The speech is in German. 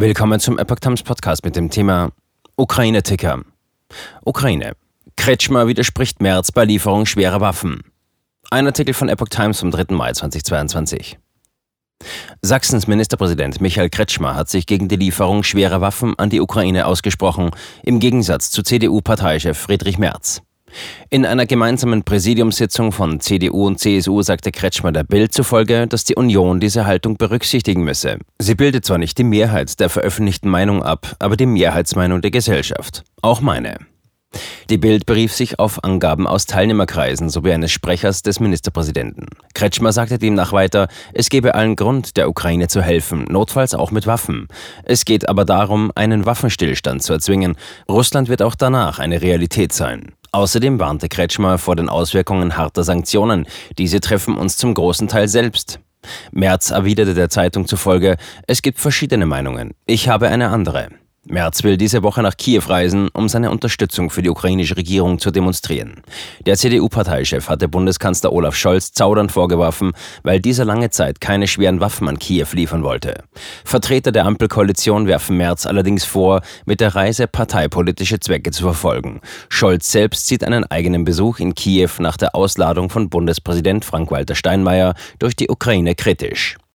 Willkommen zum Epoch Times Podcast mit dem Thema Ukraine-Ticker. Ukraine. Kretschmer widerspricht März bei Lieferung schwerer Waffen. Ein Artikel von Epoch Times vom 3. Mai 2022. Sachsens Ministerpräsident Michael Kretschmer hat sich gegen die Lieferung schwerer Waffen an die Ukraine ausgesprochen, im Gegensatz zu CDU-Parteichef Friedrich Merz. In einer gemeinsamen Präsidiumssitzung von CDU und CSU sagte Kretschmer der Bild zufolge, dass die Union diese Haltung berücksichtigen müsse. Sie bildet zwar nicht die Mehrheit der veröffentlichten Meinung ab, aber die Mehrheitsmeinung der Gesellschaft. Auch meine. Die Bild berief sich auf Angaben aus Teilnehmerkreisen sowie eines Sprechers des Ministerpräsidenten. Kretschmer sagte demnach weiter, es gebe allen Grund, der Ukraine zu helfen, notfalls auch mit Waffen. Es geht aber darum, einen Waffenstillstand zu erzwingen. Russland wird auch danach eine Realität sein. Außerdem warnte Kretschmer vor den Auswirkungen harter Sanktionen. Diese treffen uns zum großen Teil selbst. Merz erwiderte der Zeitung zufolge, es gibt verschiedene Meinungen. Ich habe eine andere. Merz will diese Woche nach Kiew reisen, um seine Unterstützung für die ukrainische Regierung zu demonstrieren. Der CDU-Parteichef hatte Bundeskanzler Olaf Scholz zaudernd vorgeworfen, weil dieser lange Zeit keine schweren Waffen an Kiew liefern wollte. Vertreter der Ampelkoalition werfen Merz allerdings vor, mit der Reise parteipolitische Zwecke zu verfolgen. Scholz selbst sieht einen eigenen Besuch in Kiew nach der Ausladung von Bundespräsident Frank-Walter Steinmeier durch die Ukraine kritisch.